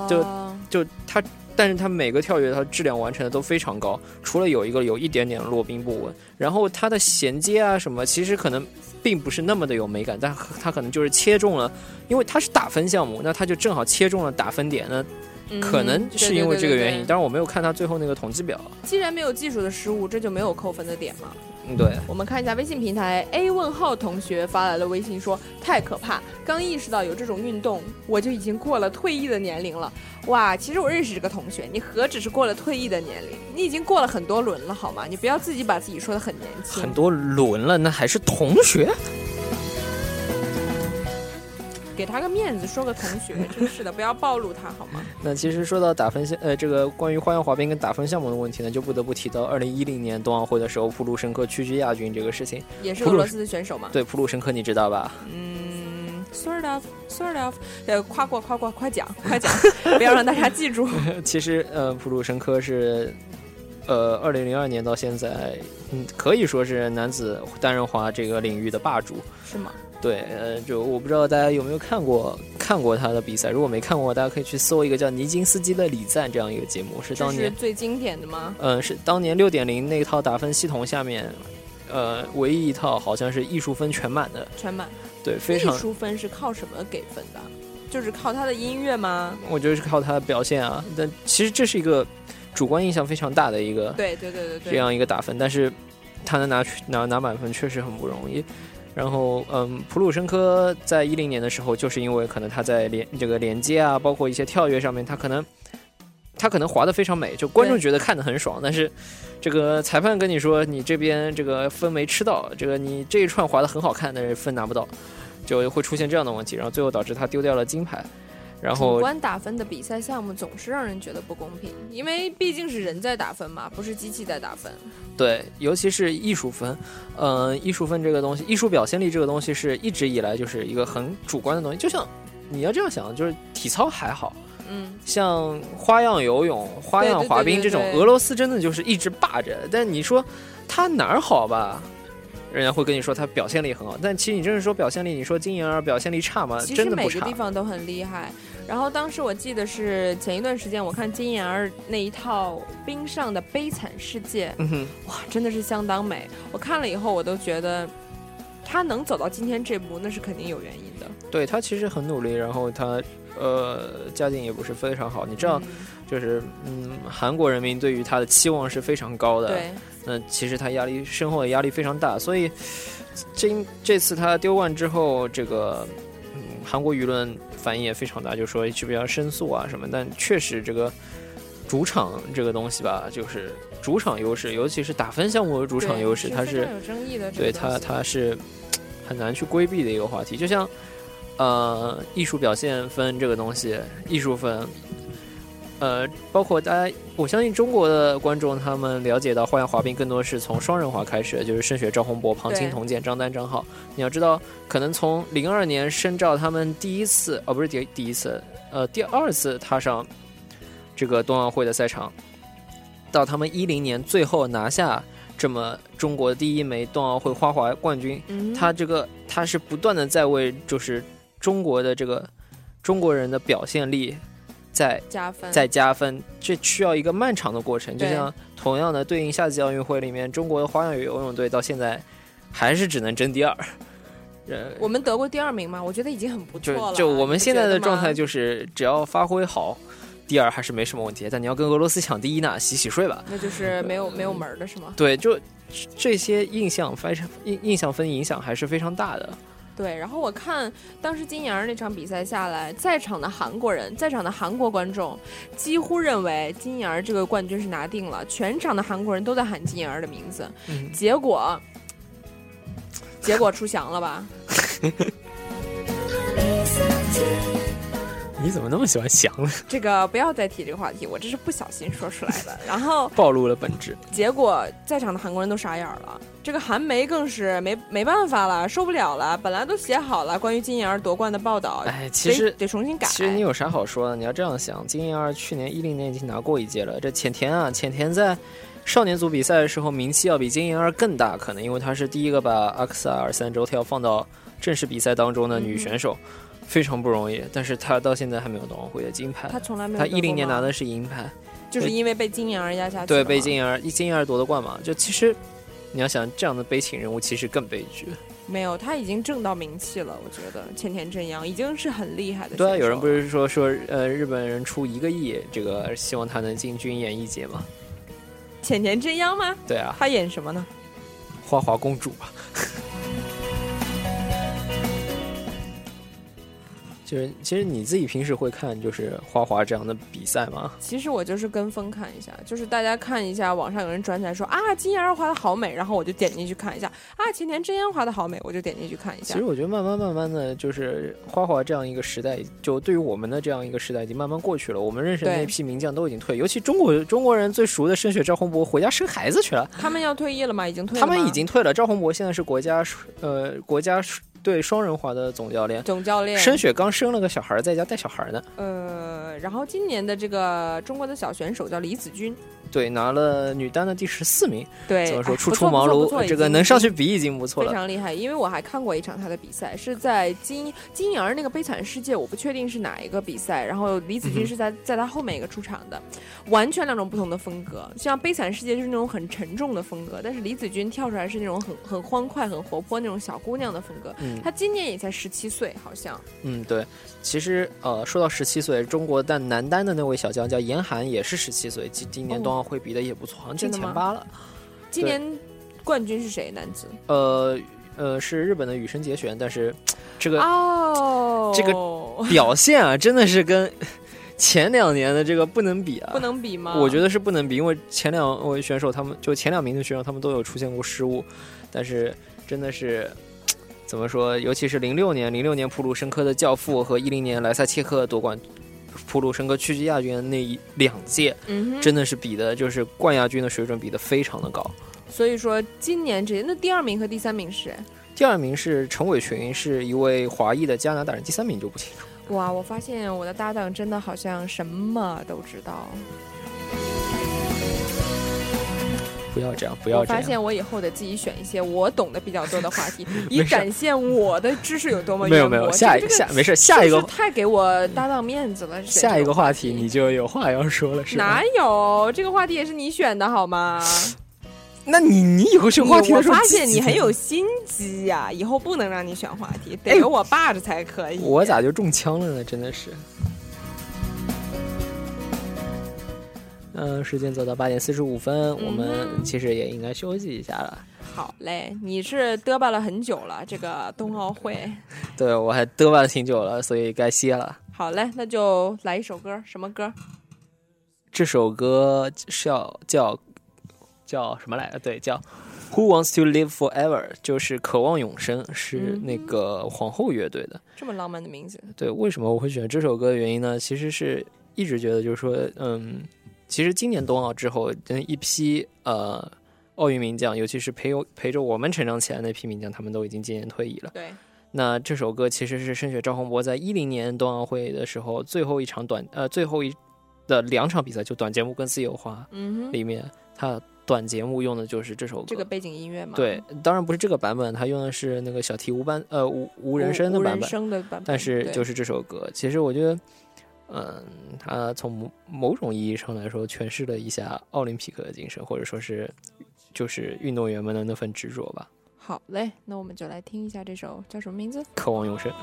B: 就就它。但是它每个跳跃，它质量完成的都非常高，除了有一个有一点点落冰不稳，然后它的衔接啊什么，其实可能并不是那么的有美感，但它可能就是切中了，因为它是打分项目，那它就正好切中了打分点，那可能是因为这个原因。当然我没有看他最后那个统计表。
A: 既然没有技术的失误，这就没有扣分的点吗？
B: 嗯，对，
A: 我们看一下微信平台，A 问号同学发来了微信说：“太可怕，刚意识到有这种运动，我就已经过了退役的年龄了。”哇，其实我认识这个同学，你何止是过了退役的年龄，你已经过了很多轮了，好吗？你不要自己把自己说的很年轻。
B: 很多轮了，那还是同学。
A: 给他个面子，说个同学，真是的，不要暴露他好吗？[laughs]
B: 那其实说到打分项，呃，这个关于花样滑冰跟打分项目的问题呢，就不得不提到二零一零年冬奥会的时候，普鲁申科屈居亚军这个事情。
A: 也是俄罗斯的选手嘛？
B: 对，普鲁申科你知道吧？
A: 嗯，sort of，sort of，呃，夸过，夸过，快讲，快讲，[laughs] 不要让大家记住。[laughs]
B: 其实，呃，普鲁申科是，呃，二零零二年到现在，嗯，可以说是男子单人滑这个领域的霸主。
A: 是吗？
B: 对，呃，就我不知道大家有没有看过看过他的比赛。如果没看过，大家可以去搜一个叫尼金斯基的礼赞这样一个节目，是当年
A: 最经典的吗？
B: 嗯，是当年六点零那套打分系统下面，呃，唯一一套好像是艺术分全满的。
A: 全满。
B: 对，非常。
A: 艺术分是靠什么给分的？就是靠他的音乐吗？
B: 我觉得是靠他的表现啊。但其实这是一个主观印象非常大的一个，
A: 对对对对对，
B: 这样一个打分，但是他能拿去拿拿满分确实很不容易。然后，嗯，普鲁申科在一零年的时候，就是因为可能他在连这个连接啊，包括一些跳跃上面，他可能他可能滑得非常美，就观众觉得看得很爽。但是，这个裁判跟你说，你这边这个分没吃到，这个你这一串滑得很好看，但是分拿不到，就会出现这样的问题，然后最后导致他丢掉了金牌。然后
A: 主观打分的比赛项目总是让人觉得不公平，因为毕竟是人在打分嘛，不是机器在打分。
B: 对，尤其是艺术分，嗯，艺术分这个东西，艺术表现力这个东西是一直以来就是一个很主观的东西。就像你要这样想，就是体操还好，
A: 嗯，
B: 像花样游泳、花样滑冰这种，俄罗斯真的就是一直霸着。但你说他哪儿好吧？人家会跟你说他表现力很好，但其实你真是说表现力，你说金妍儿表现力差吗？
A: 其实每个地方都很厉害。然后当时我记得是前一段时间，我看金妍儿那一套冰上的悲惨世界，哇，真的是相当美。我看了以后，我都觉得他能走到今天这步，那是肯定有原因的。
B: 对他其实很努力，然后他呃家境也不是非常好，你知道，就是嗯韩国人民对于他的期望是非常高的。
A: 对。
B: 那其实他压力身后的压力非常大，所以这这次他丢冠之后，这个嗯韩国舆论反应也非常大，就说 HBO 要申诉啊什么。但确实这个主场这个东西吧，就是主场优势，尤其是打分项目的主场优势，它是
A: 有争议的
B: 对它。它是很难去规避的一个话题。就像呃艺术表现分这个东西，艺术分。呃，包括大家，我相信中国的观众他们了解到花样滑冰更多是从双人滑开始，就是申雪、赵宏博、庞青
A: 对
B: 铜健、张丹、张浩。你要知道，可能从零二年申赵他们第一次，哦，不是第第一次，呃，第二次踏上这个冬奥会的赛场，到他们一零年最后拿下这么中国第一枚冬奥会花滑冠军，
A: 嗯，
B: 他这个他是不断的在为就是中国的这个中国人的表现力在
A: 加分，
B: 再加分，这需要一个漫长的过程。就像同样的对应夏季奥运会里面，中国的花样游泳队到现在还是只能争第二。[laughs] 呃，
A: 我们得过第二名吗，我觉得已经很不错了。
B: 就就我们现在的状态，就是只要发挥好，第二还是没什么问题。但你要跟俄罗斯抢第一呢，洗洗睡吧。
A: 那就是没有没有门儿的是吗？
B: 对，就这些印象非常印印象分影响还是非常大的。
A: 对，然后我看当时金妍儿那场比赛下来，在场的韩国人，在场的韩国观众几乎认为金妍儿这个冠军是拿定了，全场的韩国人都在喊金妍儿的名字，
B: 嗯，
A: 结果结果出翔了吧？[laughs]
B: 你怎么那么喜欢翔呢？[laughs]
A: 这个不要再提这个话题，我这是不小心说出来的。然后 [laughs]
B: 暴露了本质。
A: 结果在场的韩国人都傻眼儿了，这个韩媒更是没没办法了，受不了了。本来都写好了关于金妍儿夺冠的报道，
B: 哎，其实
A: 得得重新改。
B: 其实你有啥好说的？你要这样想，金妍儿去年一零年已经拿过一届了，这浅田啊，浅田在少年组比赛的时候名气要比金妍儿更大，可能因为她是第一个把阿克萨尔三周跳放到正式比赛当中的女选手，非常不容易。但是他到现在还没有冬奥会的金牌，
A: 他从来没有
B: 她
A: 得过吗
B: 一零年拿的是银牌，
A: 就是因为被金妍儿压下去
B: 对，被金妍儿一金妍儿夺得冠嘛。就其实你要想这样的悲情人物，其实更悲剧。
A: 没有，他已经挣到名气了。我觉得浅田真央已经是很厉害的。
B: 对啊，有人不是说说呃日本人出一个亿，这个希望他能进军演艺界吗？
A: 浅田真央吗？
B: 对啊，
A: 他演什么呢？
B: 花滑公主吧。[laughs] 就是，其实你自己平时会看就是花滑这样的比赛吗？
A: 其实我就是跟风看一下，就是大家看一下，网上有人转载说啊金妍儿滑的好美，然后我就点进去看一下啊前田真烟滑的好美，我就点进去看一下
B: 其实。我觉得慢慢慢慢的就是花滑这样一个时代，就对于我们的这样一个时代已经慢慢过去了。我们认识的那批名将都已经退，尤其中国中国人最熟的申雪、赵宏博回家生孩子去了。
A: 他们要退役了吗？已经退了
B: 他。们已经退了。赵宏博现在是国家呃国家队双人滑的总教练。
A: 总教练
B: 申雪刚生了个小孩，在家带小孩呢。
A: 呃，然后今年的这个中国的小选手叫李子君，
B: 对，拿了女单的第十四名。
A: 对，
B: 怎么说？
A: 哎
B: 初出茅庐，这个能上去比已经不错了。
A: 非常厉害，因为我还看过一场她的比赛，是在金金妍儿那个悲惨世界，我不确定是哪一个比赛，然后李子君是在在她后面一个出场的，完全两种不同的风格。像悲惨世界就是那种很沉重的风格，但是李子君跳出来是那种很很欢快、很活泼那种小姑娘的风格。
B: 嗯
A: 她今年也才十七岁，好像
B: 嗯，对。其实呃，说到十七岁，中国但男单的那位小将叫严寒，也是十七岁，今今年
A: 哦
B: 冬奥会比的也不错，好像进前八了。
A: 今年冠军是谁？男子
B: 呃呃，是日本的羽生结弦，但是这个
A: 哦，
B: 这个表现啊，真的是跟前两年的这个不能比啊，
A: 不能比吗？
B: 我觉得是不能比，因为前两位选手他们就前两名的选手他们都有出现过失误，但是真的是怎么说？尤其是零六年，零六年普鲁申科的教父和一零年莱萨切克夺冠，普鲁申科区级亚军的那一两届，
A: 嗯，
B: 真的是比的就是冠亚军的水准比的非常的高。
A: 所以说今年这那第二名和第三名是谁？
B: 第二名是陈伟群，是一位华裔的加拿大人，第三名就不清楚。
A: 哇，我发现我的搭档真的好像什么都知道。
B: 不要这样，不要
A: 我发
B: 这样。
A: 现我以后得自己选一些我懂得比较多的话题，[laughs] 以展现我的知识有多么
B: 没有没有，
A: 渊博
B: 下一
A: 个
B: 下没事，下一个
A: 太给我搭档面子了。选
B: 下一个
A: 话
B: 话题你就有话要说了，是吧？
A: 哪有这个话题也是你选的好吗？
B: 那你你以后选话题
A: 我
B: 的时候，
A: 发现你很有。心机呀、[laughs] 以后不能让你选话题，得我霸着才可以。
B: 我咋就中枪了呢？真的是。嗯、时间走到八点四十五分，我们
A: 嗯
B: 其实也应该休息一下了。
A: 好嘞？你是嘚吧了很久了，这个冬奥会。[laughs]
B: 对我还嘚吧了挺久了，所以该歇了。
A: 好嘞，那就来一首歌，什么歌？
B: 这首歌是要叫叫什么来着？对，叫 Who Wants to Live Forever，就是渴望永生，是那个皇后乐队的。
A: 这么浪漫的名字，
B: 对，为什么我会选这首歌的原因呢？其实是一直觉得，就是说，嗯，其实今年冬奥之后，嗯，一批呃奥运名将，尤其是陪陪着我们成长起来那批名将，他们都已经渐渐退役了。
A: 对，
B: 那这首歌其实是申雪赵宏博在一零年冬奥会的时候最后一场短呃最后一的两场比赛，就短节目跟自由滑
A: 嗯，
B: 里面，他短节目用的就是这首歌。
A: 这个背景音乐嘛，
B: 对，当然不是这个版本，他用的是那个小提无班呃无无
A: 无，
B: 人声的
A: 无人
B: 版本。
A: 声的版本，
B: 但是就是这首歌，其实我觉得，嗯，他从某某种意义上来说，诠释了一下奥林匹克的精神，或者说是就是运动员们的那份执着吧。
A: 好嘞，那我们就来听一下这首叫什么名字？
B: 渴望永生。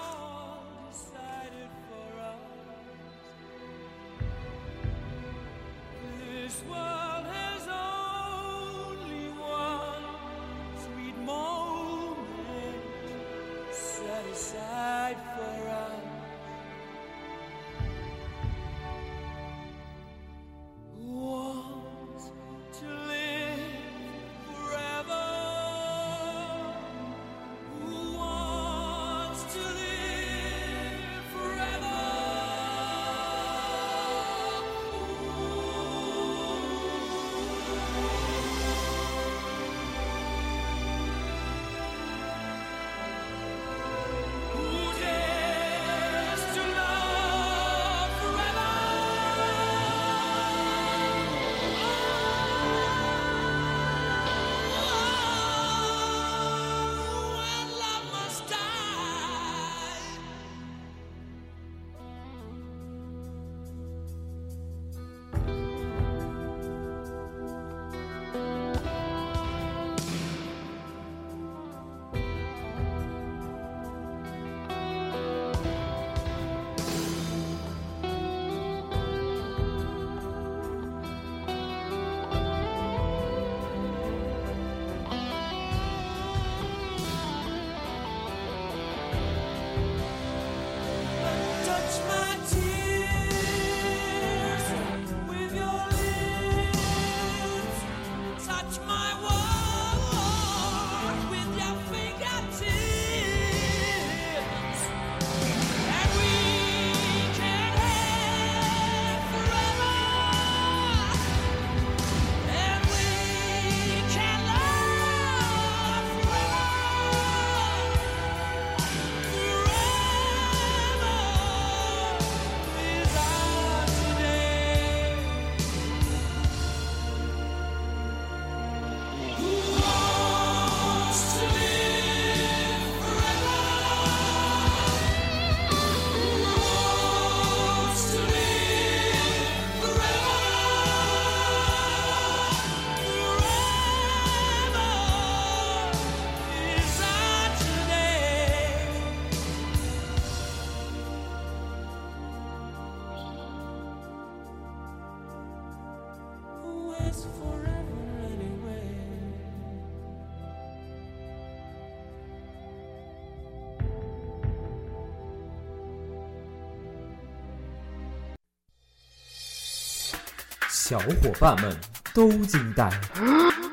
D: 小伙伴们都惊呆，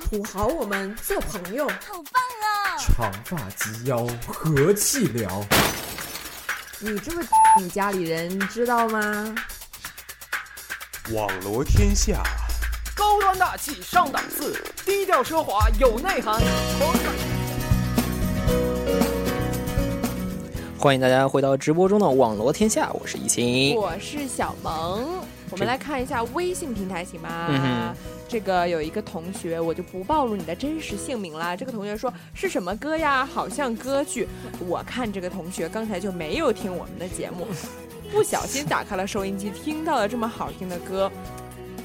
A: 土豪，我们做朋友。
C: 好棒啊！
D: 长发及腰，和气聊。
A: 你这么你家里人知道吗？
E: 网罗天下，
B: 高端大气上档次，低调奢华有内涵。欢迎大家回到直播中的网罗天下，我是易晴。
A: 我是小萌。我们来看一下微信平台，行吗？
B: 嗯
A: 这个有一个同学，我就不暴露你的真实姓名啦。这个同学说是什么歌呀？好像歌剧。[laughs] 我看这个同学刚才就没有听我们的节目，[laughs] 不小心打开了收音机，听到了这么好听的歌。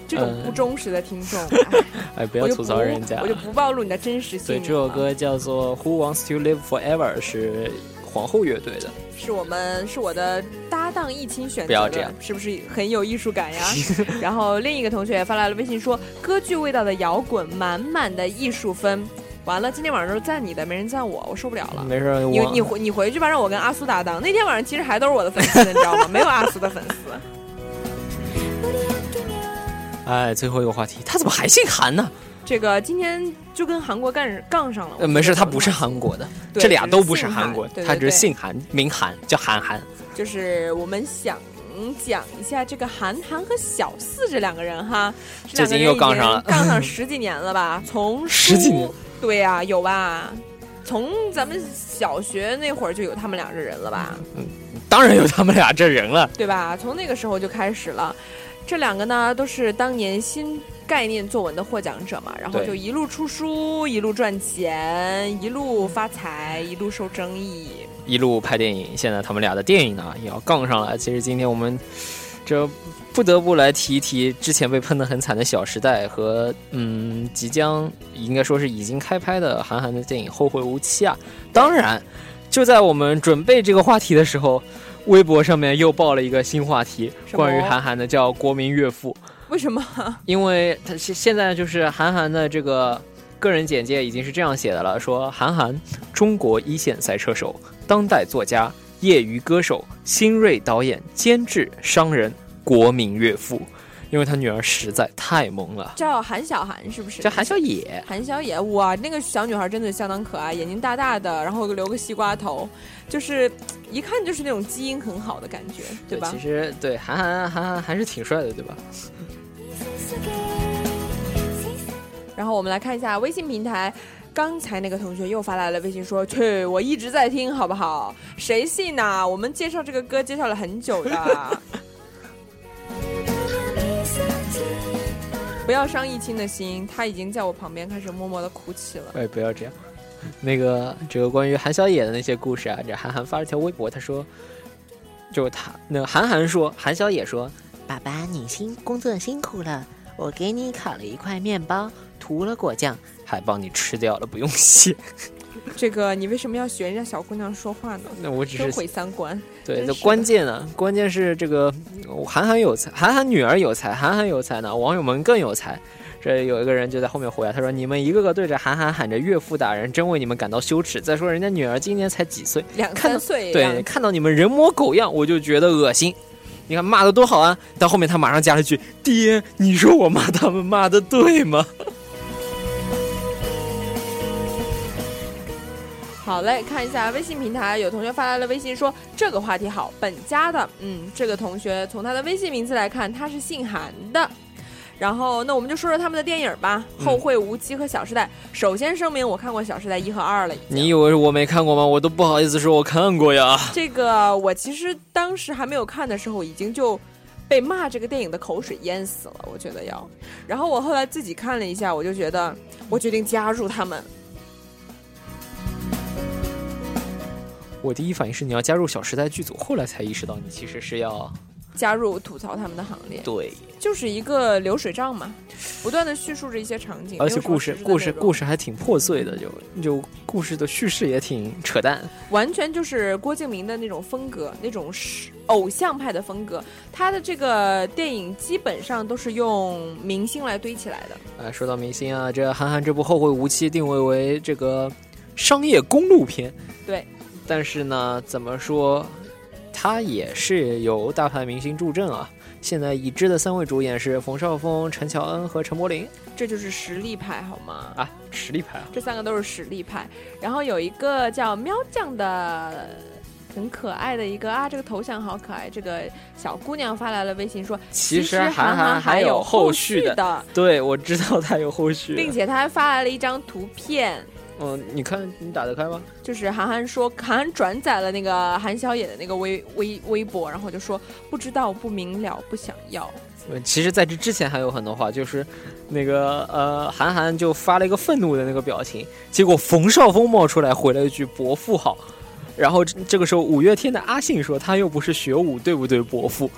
A: 这种
B: 嗯
A: 不忠实的听众，哎 [laughs]
B: 哎，不要吐槽人家。
A: 我就不暴露你的真实姓
B: 对，
A: 名。
B: 这首歌叫做《Who Wants to Live Forever》，是皇后乐队的。
A: 是我们是我的搭档易清选择的，
B: 不要这样
A: 是不是很有艺术感呀？[laughs] 然后另一个同学也发来了微信说，歌剧味道的摇滚，满满的艺术分。完了，今天晚上都是赞你的，没人赞我，我受不了了。
B: 没事
A: 你你回你回去吧，让我跟阿苏搭档。那天晚上其实还都是我的粉丝，你知道吗？没有阿苏的粉丝。[laughs]
B: 哎，最后一个话题，他怎么还姓韩呢？
A: 这个今天就跟韩国干杠上了。
B: 呃，没事，他不是
A: 韩，
B: 国的，这俩都不是韩国他只是姓韩，名韩，叫韩寒。
A: 就是我们想讲一下这个韩寒和小四这两个人哈，这
B: 最近又杠上了
A: 杠上十几年了吧？[laughs] 从
B: 十几年，
A: 对呀、有吧？从咱们小学那会儿就有他们俩这人了吧？
B: 嗯当然有他们俩这人了。
A: 对吧？从那个时候就开始了。这两个呢，都是当年新概念作文的获奖者嘛，然后就一路出书，一路赚钱，一路发财，一路受争议。
B: 一路拍电影，现在他们俩的电影呢也要杠上了。其实今天我们这不得不来提一提之前被喷得很惨的《小时代》和嗯即将应该说是已经开拍的韩寒的电影《后会无期》啊。当然，就在我们准备这个话题的时候，微博上面又爆了一个新话题，关于韩寒的，叫“国民岳父”。
A: 为什么？
B: 因为他现现在就是韩寒的这个个人简介已经是这样写的了，说韩寒，中国一线赛车手，当代作家，业余歌手，新锐导演、监制、商人，国民岳父。因为他女儿实在太萌了，
A: 叫韩小涵是不是？
B: 叫韩小野。
A: 韩小野，哇，那个小女孩真的相当可爱，眼睛大大的，然后留个西瓜头，就是一看就是那种基因很好的感觉，对吧
B: 其？实对韩寒，韩寒还是挺帅的，对吧？
A: 然后我们来看一下微信平台。刚才那个同学又发来了微信说：“去，我一直在听，好不好？谁信呐、我们介绍这个歌介绍了很久的，不要伤易清的心，他已经在我旁边开始默默的哭泣了。
B: 哎，不要这样。那个，这个关于韩小野的那些故事啊，这韩寒发了条微博，他说，就他那个韩寒说，韩小野说，
F: 爸爸，你辛工作辛苦了，我给你烤了一块面包，涂了果酱。
B: 还帮你吃掉了，不用谢。[laughs]
A: 这个你为什么要学人家小姑娘说话呢？
B: 那我只是
A: 真毁三观。
B: 对，这
A: 真是的
B: 关键呢，关键是这个韩寒有才，韩寒女儿有才，韩寒有才呢，网友们更有才。这有一个人就在后面回啊，他说：“你们一个个对着韩寒喊着岳父大人，真为你们感到羞耻。再说人家女儿今年才几岁，
A: 两三岁
B: 对，看到你们人模狗样，我就觉得恶心。你看骂的多好啊！到后面他马上加了句：“爹，你说我骂他们骂的对吗
A: 好嘞，看一下微信平台，有同学发来了微信说这个话题好，本家的，嗯，这个同学从他的微信名字来看，他是姓韩的。然后，那我们就说说他们的电影吧，
B: 嗯
A: 后会无期》和《小时代》。首先声明，我看过《小时代》一和二了已？”经。
B: 你以为我没看过吗？我都不好意思说我看过呀。
A: 这个我其实当时还没有看的时候，已经就被骂这个电影的口水淹死了，我觉得要。然后我后来自己看了一下，我就觉得，我决定加入他们。
B: 我第一反应是你要加入《小时代》剧组，后来才意识到你其实是要
A: 加入吐槽他们的行列，
B: 对，
A: 就是一个流水账嘛，不断的叙述着一些场景，
B: 而且故事故事故
A: 事
B: 事还挺破碎的，就就故事的叙事也挺扯淡。
A: 完全就是郭敬明的那种风格，那种是偶像派的风格。他的这个电影基本上都是用明星来堆起来的。
B: 啊，说到明星啊，这韩寒这部《后会无期》定位为这个商业公路片，
A: 对，
B: 但是呢，怎么说，它也是有大牌明星助阵啊。现在已知的三位主演是冯绍峰、陈乔恩和陈柏霖
A: 这就是实力派，好吗？
B: 啊，实力派啊。
A: 这三个都是实力派。然后有一个叫喵酱的。很可爱的一个啊，这个头像好可爱。这个小姑娘发来了微信说，
B: 其实
A: 实
B: 韩寒
A: 还
B: 还有
A: 后
B: 后续的
A: 的，
B: 对，我知道他有后续，
A: 并且他还发来了一张图片，
B: 嗯，你看你打得开吗？
A: 就是韩寒说，韩寒转载了那个韩小野的那个微微微博，然后就说不知道、不明了、不想要。
B: 嗯其实，在这之前还有很多话，就是那个呃，韩寒就发了一个愤怒的那个表情，结果冯绍峰冒出来回了一句“伯父好”，然后这这个时候五月天的阿信说他又不是学武，对不对，伯父？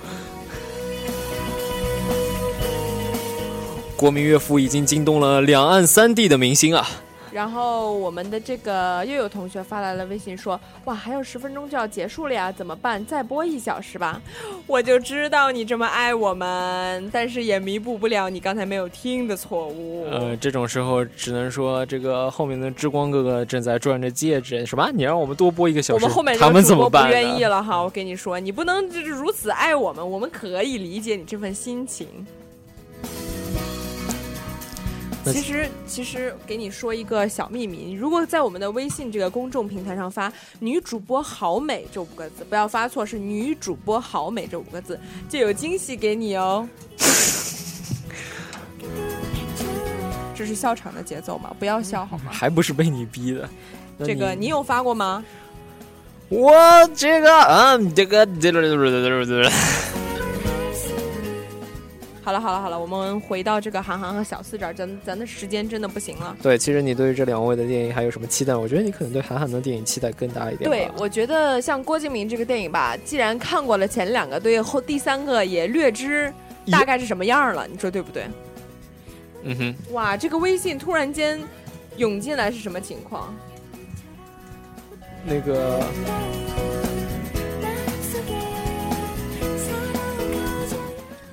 B: 国民岳父已经惊动了两岸三地的明星啊！
A: 然后我们的这个又有同学发来了微信说：“哇，还有十分钟就要结束了呀，怎么办？再播一小时吧。[laughs] ”我就知道你这么爱我们，但是也弥补不了你刚才没有听的错误。
B: 呃，这种时候只能说这个后面的之光哥哥正在转着戒指，什么？你让我们多播一个小时，
A: 我们后面
B: 他们怎么办不？
A: 愿意了哈，我跟你说，你不能就是如此爱我们，我们可以理解你这份心情。
B: 那
A: 其实，其实给你说一个小秘密，如果在我们的微信这个公众平台上发“女主播好美”这五个字，不要发错，是“女主播好美”这五个字，就有惊喜给你哦。这是笑场的节奏吗？不要笑好吗？
B: 还不是被你逼的。
A: 这个你有发过吗？
B: 我这个嗯，这个
A: 好了好了好了，我们回到这个韩寒和小四这儿，咱咱的时间真的不行了。
B: 对，其实你对于这两位的电影还有什么期待？我觉得你可能对韩寒的电影期待更大一点。
A: 对，我觉得像郭敬明这个电影吧，既然看过了前两个，对后第三个也略知大概是什么样了，你说对不对？
B: 嗯哼，
A: 哇，这个微信突然间涌进来是什么情况？
B: 那个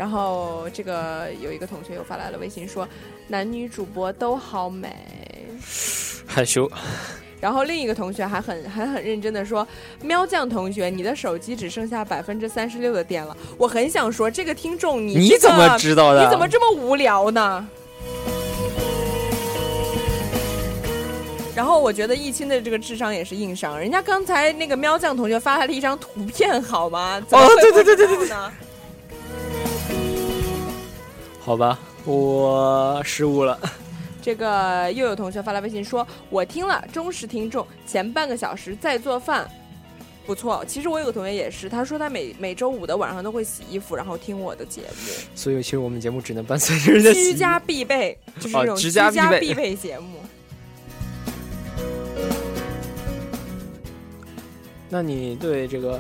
A: 然后这个有一个同学又发来了微信说，男女主播都好美。
B: 害羞，[laughs]
A: 然后另一个同学还很还很认真的说，喵酱同学，你的手机只剩下百分之三十六的电了。我很想说，这个听众你、这个、
B: 你怎么知道的？
A: 你怎么这么无聊呢？然后我觉得易清的这个智商也是硬伤，人家刚才那个喵酱同学发来了一张图片，好吗？怎么
B: 哦
A: 对
B: 对对对对
A: 不知道呢？
B: 好吧，我失误了。[laughs]
A: 这个又有同学发来微信说，我听了忠实听众，前半个小时在做饭，不错。其实我有个同学也是，他说他每每周五的晚上都会洗衣服，然后听我的节目，
B: 所以其实我们节目只能伴随着人家
A: 居家必备，就是这种
B: 哦
A: 居
B: 居家必备
A: 节目。
B: 那你对这个，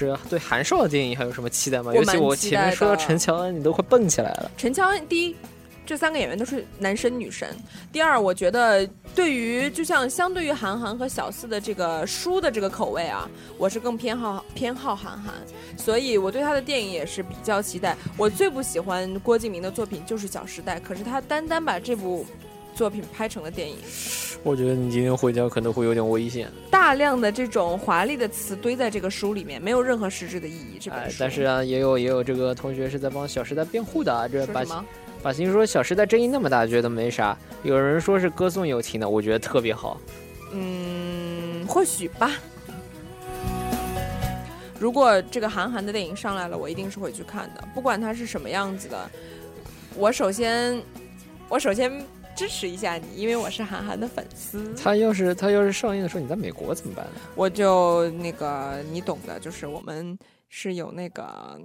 B: 这对韩少的电影还有什么期待吗？
A: 我
B: 尤其我前面说到陈乔恩，你都快蹦起来了。
A: 陈乔恩第一，这三个演员都是男神女神。第二，我觉得对于就像相对于韩寒和小四的这个书的这个口味啊，我是更偏好偏好韩寒，所以我对他的电影也是比较期待。我最不喜欢郭敬明的作品就是《小时代》，可是他单单把这部作品拍成了电影，
B: 我觉得你今天回家可能会有点危险。
A: 大量的这种华丽的词堆在这个书里面，没有任何实质的意义。这本书，，
B: 哎但是啊，也有也有这个同学是在帮《小时代》辩护的啊。这把？把心说《小时代》争议那么大，觉得没啥。有人说是歌颂友情的，我觉得特别好。
A: 嗯，或许吧。如果这个韩寒的电影上来了，我一定是会去看的，不管它是什么样子的。我首先，我首先支持一下你，因为我是韩寒的粉丝。
B: 他要是他要是上映的时候你在美国怎么办呢？
A: 我就那个你懂的，就是我们是有那个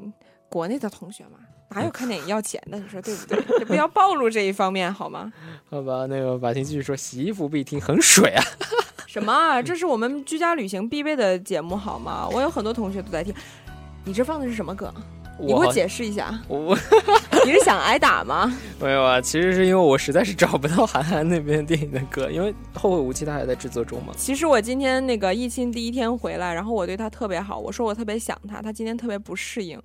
A: 国内的同学嘛，哪有看电影要钱的？你说对不对？就不要暴露这一方面好吗？[laughs]
B: 好吧，那个把心继续说，洗衣服必听，很水啊。[laughs]
A: 什么啊？这是我们居家旅行必备的节目好吗？我有很多同学都在听。你这放的是什么歌？你给我解释一下。
B: 我 [laughs]
A: 你是想挨打吗？[laughs]
B: 没有啊，其实是因为我实在是找不到韩寒那边电影的歌，因为《后会无期》他还在制作中嘛。
A: 其实我今天那个疫情第一天回来，然后我对他特别好，我说我特别想他，他今天特别不适应，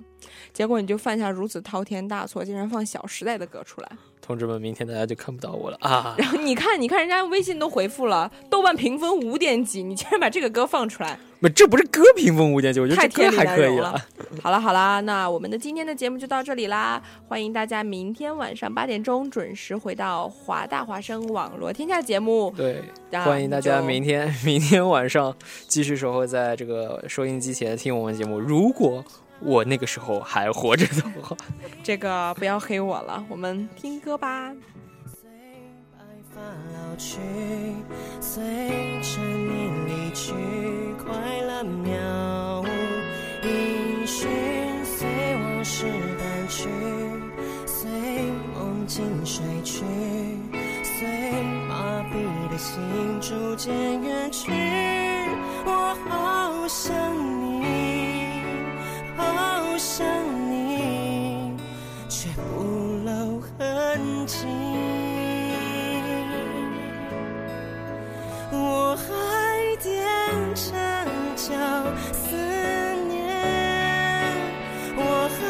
A: 结果你就犯下如此滔天大错，竟然放《小时代》的歌出来。
B: 同志们，明天大家就看不到我了啊！
A: 然后你看，你看人家微信都回复了，豆瓣评分五点几，你竟然把这个歌放出来，
B: 不，这不是歌评分五点九，我觉得
A: 太天理
B: 这歌还可以
A: 了。好了好了，那我们的今天的节目就到这里啦，欢迎大家明天晚上八点钟准时回到华大华声网络天下节目。
B: 对，
A: 那
B: 欢迎大家明天明天晚上继续守候在这个收音机前听我们节目。如果我那个时候还活着的话，[laughs]
A: 这个不要黑我了，我们听歌吧。
G: 白发老去，随着你离去，快乐渺无音讯，随往事淡去，随梦境睡去，随麻痹的心逐渐远去。我好想你，好想你却不露痕迹。我还踮着脚思念我还